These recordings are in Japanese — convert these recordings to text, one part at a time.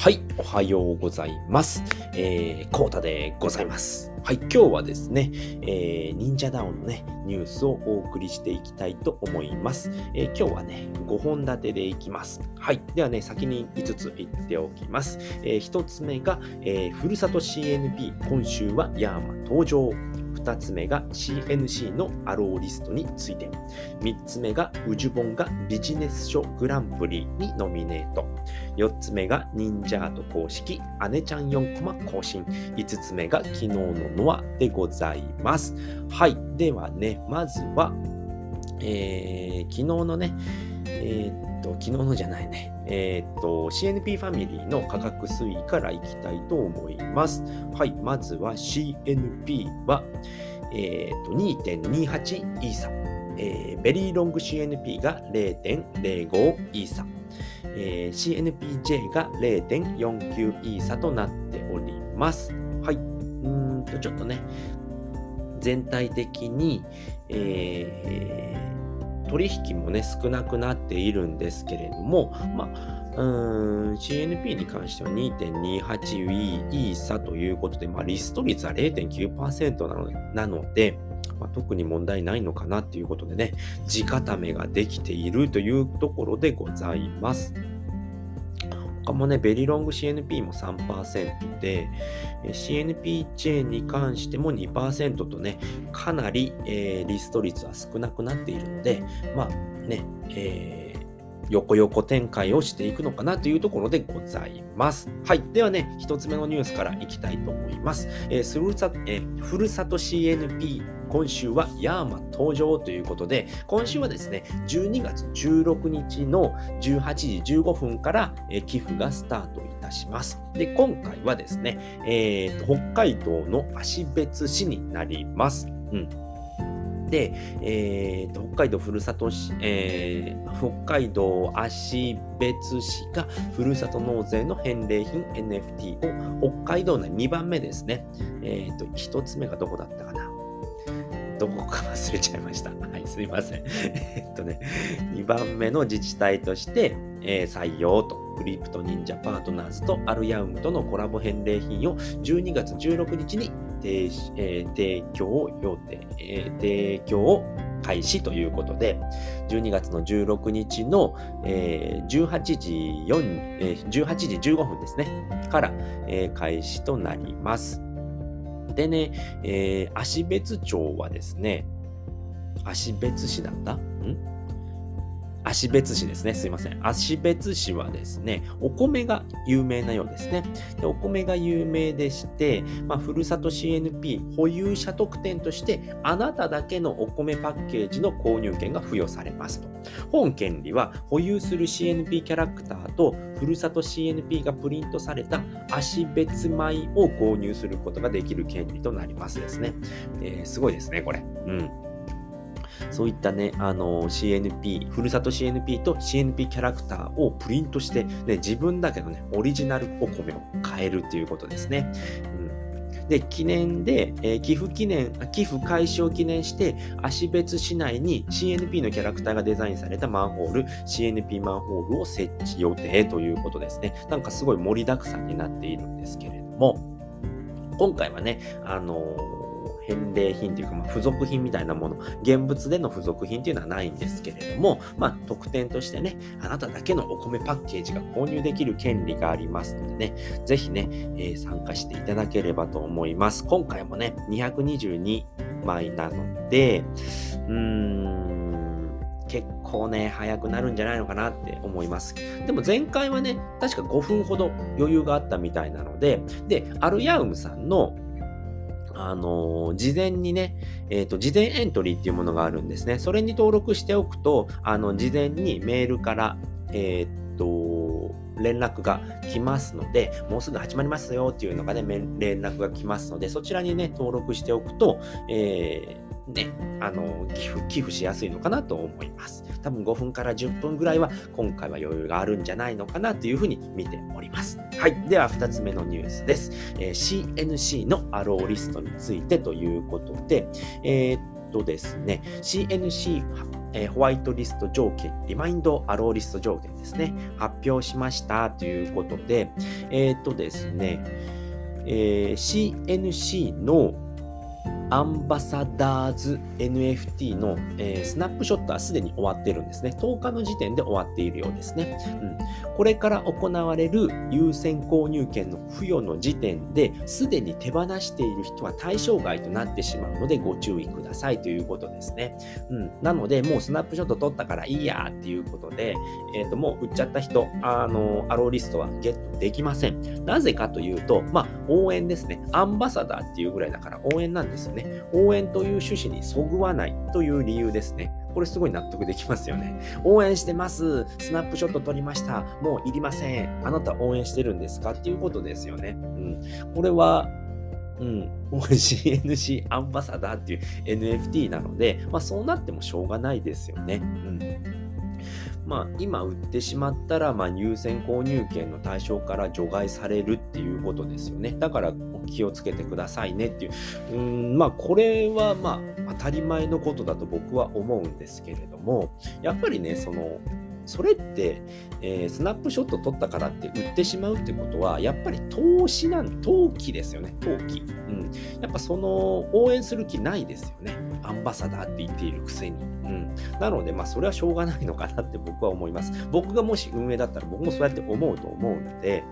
はい、おはようございます。えー、コータでございます。はい、今日はですね、えー、忍者ダウンのね、ニュースをお送りしていきたいと思います。えー、今日はね、5本立てでいきます。はい、ではね、先に5つ言っておきます。えー、1つ目が、えー、ふるさと CNP、今週はヤーマ登場。2つ目が CNC のアローリストについて。3つ目がウジュボンがビジネス書グランプリにノミネート。4つ目が忍者アート公式姉ちゃん4コマ更新。5つ目が昨日のノアでございます。はい。ではね、まずは、えー、昨日のね、えー、っと、昨日のじゃないね。えー、っと、CNP ファミリーの価格推移からいきたいと思います。はい、まずは CNP は、えー、っと、2.28イーサ。えー、ベリーロング CNP が0.05イーサ。えー、CNPJ が0.49イーサとなっております。はい。うんと、ちょっとね、全体的に、えー取引もね、少なくなっているんですけれども、まあ、CNP に関しては2.28イーサということで、まあ、リスト率は0.9%なので、なのでまあ、特に問題ないのかなっていうことでね、地固めができているというところでございます。他もね、ベリロング CNP も3%で、CNP チェーンに関しても2%とね、かなり、えー、リスト率は少なくなっているので、まあね、えー横横展開をしていくのかなというところでございます。はい。ではね、一つ目のニュースからいきたいと思います。えー、ふるさえー、ふるさと CNP 今週はヤーマ登場ということで、今週はですね、12月16日の18時15分から、寄付がスタートいたします。で、今回はですね、えー、北海道の芦別市になります。うん。で、えーと、北海道ふるさと市、えー、北海道芦別市がふるさと納税の返礼品 NFT を北海道の2番目ですね。えーと、1つ目がどこだったかなどこか忘れちゃいました。はい、すいません。えっとね、2番目の自治体として、えー、採用と、クリプト忍者パートナーズとアルヤウムとのコラボ返礼品を12月16日に提,、えー、提供予定、えー、提供開始ということで、12月の16日の、えー、18時4、えー、18時15分ですね、から、えー、開始となります。でね、えー、芦別町はですね、芦別市だった？ん？芦別市ですね。すいません。芦別市はですね、お米が有名なようですね。でお米が有名でして、まあ、ふるさと CNP 保有者特典として、あなただけのお米パッケージの購入権が付与されますと。本権利は保有する CNP キャラクターとふるさと CNP がプリントされた芦別米を購入することができる権利となりますですね。えー、すごいですね、これ。うん。そういったね、あの CNP、ふるさと CNP と CNP キャラクターをプリントして、ね、自分だけのね、オリジナルお米を買えるということですね。うん、で、記念で、えー、寄付記念、寄付開始を記念して、芦別市内に CNP のキャラクターがデザインされたマンホール、CNP マンホールを設置予定ということですね。なんかすごい盛りだくさんになっているんですけれども、今回はね、あのー返礼品というか、まあ、付属品みたいなもの、現物での付属品というのはないんですけれども、まあ、特典としてね、あなただけのお米パッケージが購入できる権利がありますのでね、ぜひね、えー、参加していただければと思います。今回もね、222枚なので、うーん、結構ね、早くなるんじゃないのかなって思います。でも前回はね、確か5分ほど余裕があったみたいなので、で、アルヤウムさんのあのー、事前にね、えっ、ー、と、事前エントリーっていうものがあるんですね。それに登録しておくと、あの、事前にメールから、えっ、と、連絡が来ますので、もうすぐ始まりますよっていうのがね、連絡が来ますので、そちらにね、登録しておくと、えーね、あの、寄付、寄付しやすいのかなと思います。多分5分から10分ぐらいは今回は余裕があるんじゃないのかなというふうに見ております。はい。では2つ目のニュースです。えー、CNC のアローリストについてということで、えー、っ、とですね、CNC えー、ホワイトリスト条件、リマインドアローリスト条件ですね、発表しましたということで、えー、っとですね、えー、CNC のアンバサダーズ NFT の、えー、スナップショットはすでに終わってるんですね。10日の時点で終わっているようですね。うん、これから行われる優先購入権の付与の時点ですでに手放している人は対象外となってしまうのでご注意くださいということですね。うん、なので、もうスナップショット取ったからいいやっていうことで、えー、ともう売っちゃった人、あの、アローリストはゲットできません。なぜかというと、まあ、応援ですね。アンバサダーっていうぐらいだから応援なんですよね。ね応援という趣旨にそぐわないという理由ですね。これすごい納得できますよね。応援してます。スナップショット撮りました。もういりません。あなた応援してるんですかっていうことですよね。うん。これは、うん、CNC アンバサダーっていう NFT なので、まあそうなってもしょうがないですよね。うん。まあ、今売ってしまったら、まあ、優先購入権の対象から除外されるっていうことですよね。だから気をつけてくださいねっていう。うん、まあ、これはまあ、当たり前のことだと僕は思うんですけれども、やっぱりね、その、それって、えー、スナップショット撮ったからって売ってしまうってことは、やっぱり投資なん、投機ですよね、投機。うん。やっぱその、応援する気ないですよね。アンバサダーって言っているくせに。うん。なので、まあ、それはしょうがないのかなって僕は思います。僕がもし運営だったら僕もそうやって思うと思うので、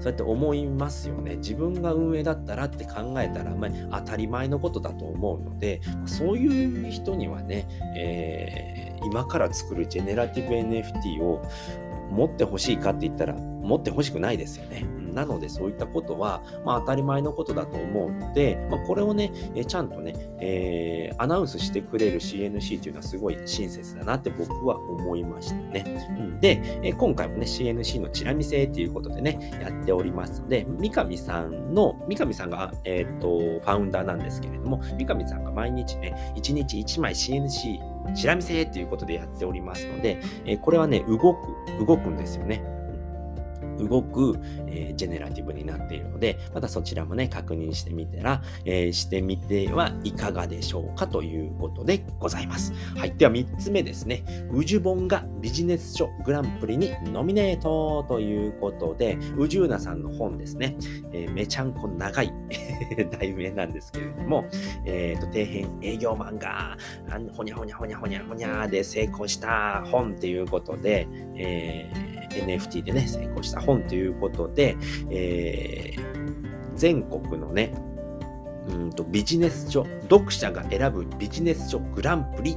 そうやって思いますよね。自分が運営だったらって考えたら、まあ、当たり前のことだと思うので、そういう人にはね、えー、今から作るジェネラティブ NFT を持ってほしいかって言ったら、持ってほしくないですよね。なので、そういったことは、まあ、当たり前のことだと思うので、まあ、これをね、えちゃんとね、えー、アナウンスしてくれる CNC というのはすごい親切だなって僕は思いましたね。うん、で、え今回もね、CNC のチラ見せということでね、やっておりますので、三上さんの、三上さんが、えっ、と、ファウンダーなんですけれども、三上さんが毎日ね、1日1枚 CNC チラ見せということでやっておりますので、えこれはね、動く、動くんですよね。動く、えー、ジェネラティブになっているので、またそちらもね、確認してみたら、えー、してみてはいかがでしょうかということでございます。はい。では3つ目ですね。宇治本がビジネス書グランプリにノミネートということで、宇治うなさんの本ですね。えー、めちゃんこ長い 題名なんですけれども、えっ、ー、と、底辺営業マンが、ほにゃほにゃほにゃほにゃほにゃで成功した本っていうことで、えー NFT でね、成功した本ということで、えー、全国のね、うんとビジネス書、読者が選ぶビジネス書グランプリ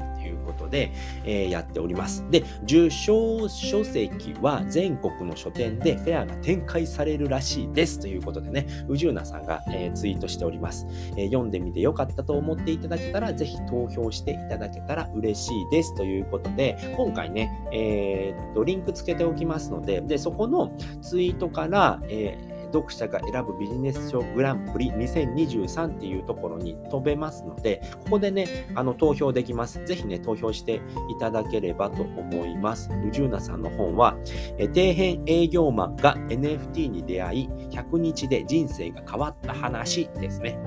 で、えー、やっております。で、受賞書籍は全国の書店でフェアが展開されるらしいです。ということでね、宇治なさんが、えー、ツイートしております、えー、読んでみてよかったと思っていただけたら、ぜひ投票していただけたら嬉しいです。ということで、今回ね、えー、っと、リンクつけておきますので、で、そこのツイートから、えー読者が選ぶビジネス書グランプリ2023っていうところに飛べますので、ここでね、あの投票できます。ぜひね、投票していただければと思います。宇宙なさんの本は、え底辺営業マンが NFT に出会い、100日で人生が変わった話ですね。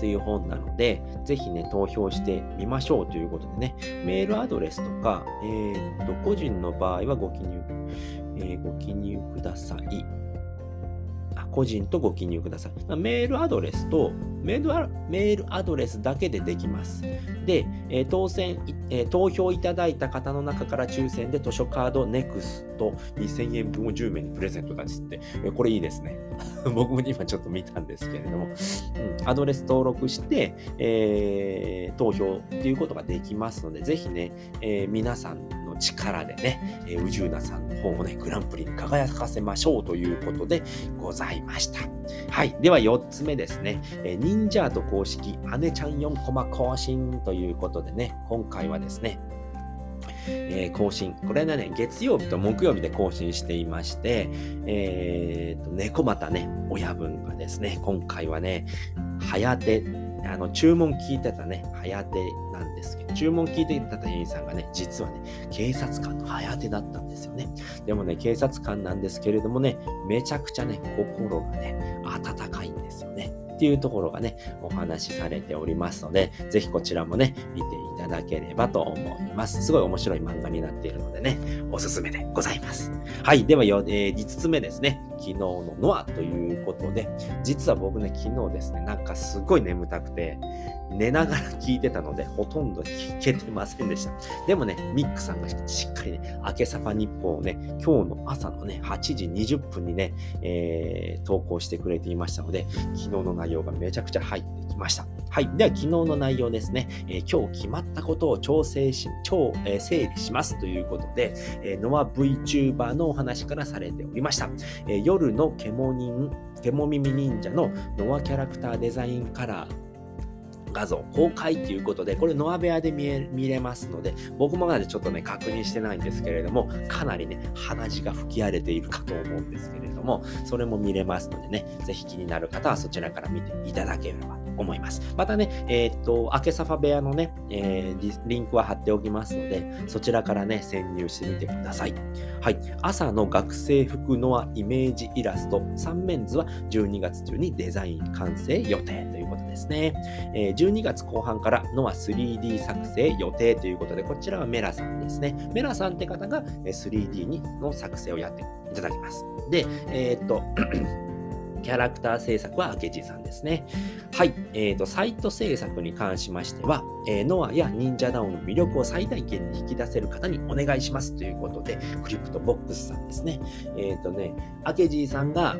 という本なので、ぜひね、投票してみましょうということでね、メールアドレスとか、えー、っと、個人の場合はご記入、えー、ご記入ください。個人とご記入ください。メールアドレスとメールアドレスだけでできます。で、え、当選、え、投票いただいた方の中から抽選で図書カード NEXT 2000円分を10名にプレゼントなんですって。え、これいいですね。僕も今ちょっと見たんですけれども、うん、アドレス登録して、えー、投票っていうことができますので、ぜひね、えー、皆さんの力でね、えー、宇宙なさんの方をね、グランプリに輝かせましょうということでございました。はい。では4つ目ですね。えー、忍者アート公式、姉ちゃん4コマ更新ということでね、今回はですね、えー、更新。これはね、月曜日と木曜日で更新していまして、えー、と、猫又ね、親分がですね、今回はね、はやて、あの、注文聞いてたね、はやてなんですけど、注文聞いてた店員さんがね、実はね、警察官のはやてだったんですよね。でもね、警察官なんですけれどもね、めちゃくちゃね、心がね、温かいんですよね。っていうところがね、お話しされておりますので、ぜひこちらもね、見ていただければと思います。すごい面白い漫画になっているのでね、おすすめでございます。はい。では、えー、5つ目ですね。昨日のノアということで、実は僕ね、昨日ですね、なんかすごい眠たくて、寝ながら聞いてたので、ほとんど聞けてませんでした。でもね、ミックさんがしっかりね、明けさファ日報をね、今日の朝のね、8時20分にね、えー、投稿してくれていましたので、昨日の内容がめちゃくちゃ入ってきました。はい。では、昨日の内容ですね、えー、今日決まったことを調整し、超、えー、整理しますということで、えー、ノア VTuber のお話からされておりました。え、夜の獣人、獣耳忍者のノアキャラクターデザインカラー、画像公開ということで、これノア部屋で見え見れますので、僕もまだちょっとね、確認してないんですけれども、かなりね、鼻血が吹き荒れているかと思うんですけれども、それも見れますのでね、ぜひ気になる方はそちらから見ていただければと思います。またね、えー、っと、明けサファ部屋のね、えー、リンクは貼っておきますので、そちらからね、潜入してみてください。はい。朝の学生服ノアイメージイラスト3面図は12月中にデザイン完成予定ということですね。え、12月後半からノア 3D 作成予定ということで、こちらはメラさんですね。メラさんって方が 3D にの作成をやっていただきます。で、えー、っと、キャラクター制作は明治さんですね。はい。えっ、ー、と、サイト制作に関しましては、えー、ノアや忍者ダウンの魅力を最大限に引き出せる方にお願いしますということで、クリプトボックスさんですね。えっ、ー、とね、明治さんが、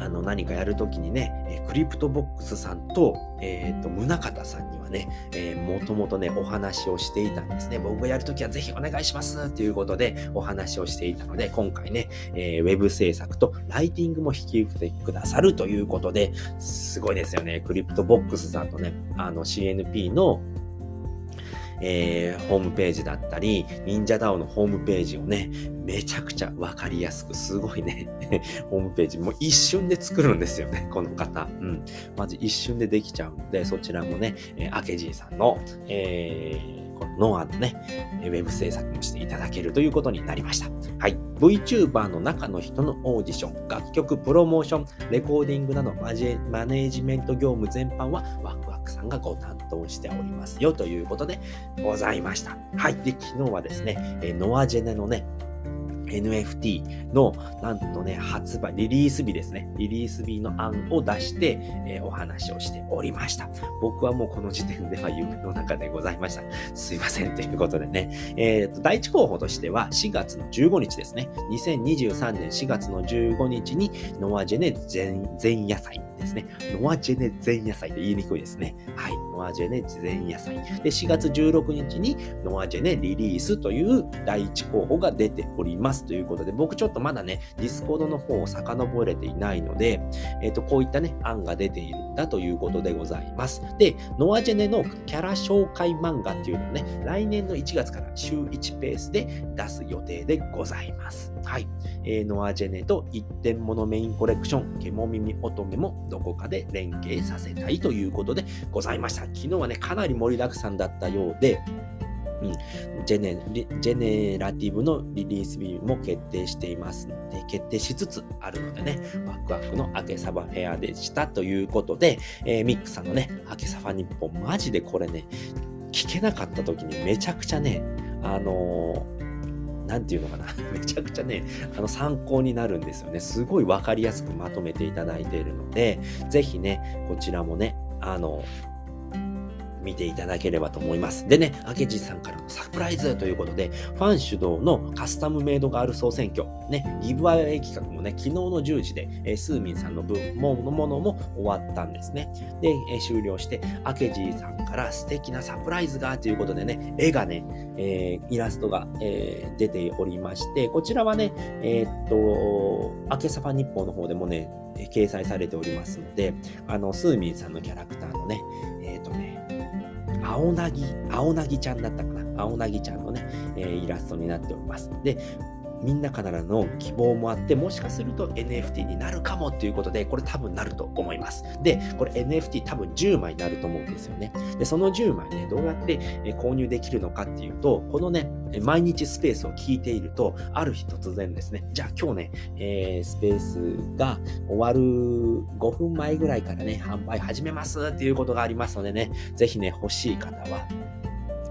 あの何かやるときにね、クリプトボックスさんと、えっ、ー、と、宗像さんにはね、えー、もともとね、お話をしていたんですね。僕がやるときはぜひお願いしますということでお話をしていたので、今回ね、えー、ウェブ制作とライティングも引き受けてくださるということで、すごいですよね。クリプトボックスさんとね、あの CNP のえー、ホームページだったり、忍者ダオのホームページをね、めちゃくちゃわかりやすく、すごいね ホームページもう一瞬で作るんですよね、この方。うん。まず一瞬でできちゃうので、そちらもね、えー、アケジーさんの、えー、このノアのね、ウェブ制作もしていただけるということになりました。はい。VTuber の中の人のオーディション、楽曲プロモーション、レコーディングなどマジマネージメント業務全般はワクワクさんがご担当しておりますよということでございました。はい。で、昨日はですね、ノアジェネのね、NFT の、なんとね、発売、リリース日ですね。リリース日の案を出して、えー、お話をしておりました。僕はもうこの時点では夢の中でございました。すいません。ということでね。えっ、ー、と、第一候補としては4月の15日ですね。2023年4月の15日にノアジェネ前夜祭ですね。ノアジェネ前夜祭って言いにくいですね。はい。ノアジェネ前夜祭。で、4月16日にノアジェネリリースという第一候補が出ております。ということで、僕ちょっとまだね、 Discord の方を遡れていないので、えっ、ー、と、こういったね、案が出ているんだということでございます。で、ノアジェネのキャラ紹介漫画っていうのをね、来年の1月から週1ペースで出す予定でございます。はい。えー、ノアジェネと一点物メインコレクション、ケモ耳乙女もどこかで連携させたいということでございました。昨日はね、かなり盛りだくさんだったようで、うん、ジェネジェネラティブのリリース日も決定していますので、決定しつつあるのでね、ワクワクの明けサバフェアでしたということで、えー、ミックさんのね、明けサバ日本、マジでこれね、聞けなかった時にめちゃくちゃね、あのー、なんていうのかな。めちゃくちゃね、あの参考になるんですよね。すごいわかりやすくまとめていただいているので、ぜひね、こちらもね、あの、見ていただければと思います。でね、明治さんからのサプライズということで、ファン主導のカスタムメイドガール総選挙、ね、ギブアウェイ企画もね、昨日の10時で、えー、スーミンさんの分ものものも終わったんですね。で、えー、終了して、明治さんから素敵なサプライズがということでね、絵がね、えー、イラストが、えー、出ておりまして、こちらはね、え、っと、明けサファ日報の方でもね、掲載されておりますので、あの、スーミンさんのキャラクターの、ね、青なぎ、青なぎちゃんだったかな。青なぎちゃんのね、えー、イラストになっております。で、みんなからの希望もあって、もしかすると NFT になるかもっていうことで、これ多分なると思います。で、これ NFT 多分10枚になると思うんですよね。で、その10枚ね、どうやって購入できるのかっていうと、このね、毎日スペースを聞いていると、ある日突然ですね、じゃあ今日ね、えー、スペースが終わる5分前ぐらいからね、販売始めますっていうことがありますのでね、ぜひね、欲しい方は、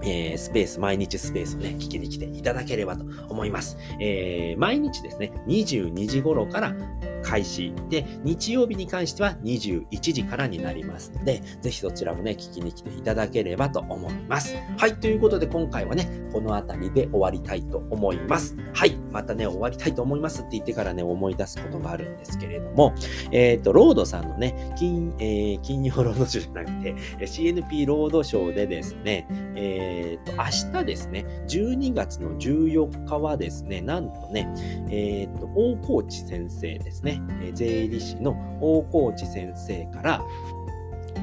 えー、スペース、毎日スペースをね、聞きに来ていただければと思います。えー、毎日ですね、22時頃から開始で、日曜日に関しては21時からになりますので、ぜひそちらもね、聞きに来ていただければと思います。はい、ということで今回はね、この辺りで終わりたいと思います。はい、またね、終わりたいと思いますって言ってからね、思い出すことがあるんですけれども、えっ、ー、と、ロードさんのね、金、えー、金曜ロードショーじゃなくて、CNP ロードショーでですね、えっ、ー、と、明日ですね、12月の14日はですね、なんとね、えっ、と、大河内先生ですね、ね税理士の大河内先生から、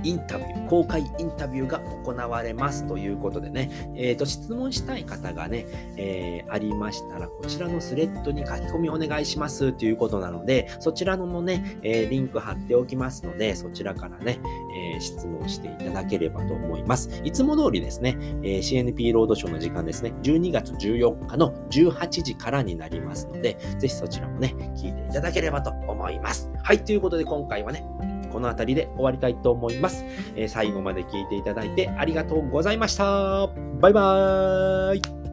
インタビュー、公開インタビューが行われますということでね、えっ、ー、と、質問したい方がね、えー、ありましたら、こちらのスレッドに書き込みお願いしますということなので、そちらのもね、えー、リンク貼っておきますので、そちらからね、え質問していただければと思います。いつも通りですね、え CNP ロードショーの時間ですね、12月14日の18時からになりますので、ぜひそちらもね、聞いていただければと思います。はい、ということで今回はね、この辺りで終わりたいと思います。えー、最後まで聞いていただいてありがとうございました。バイバーイ。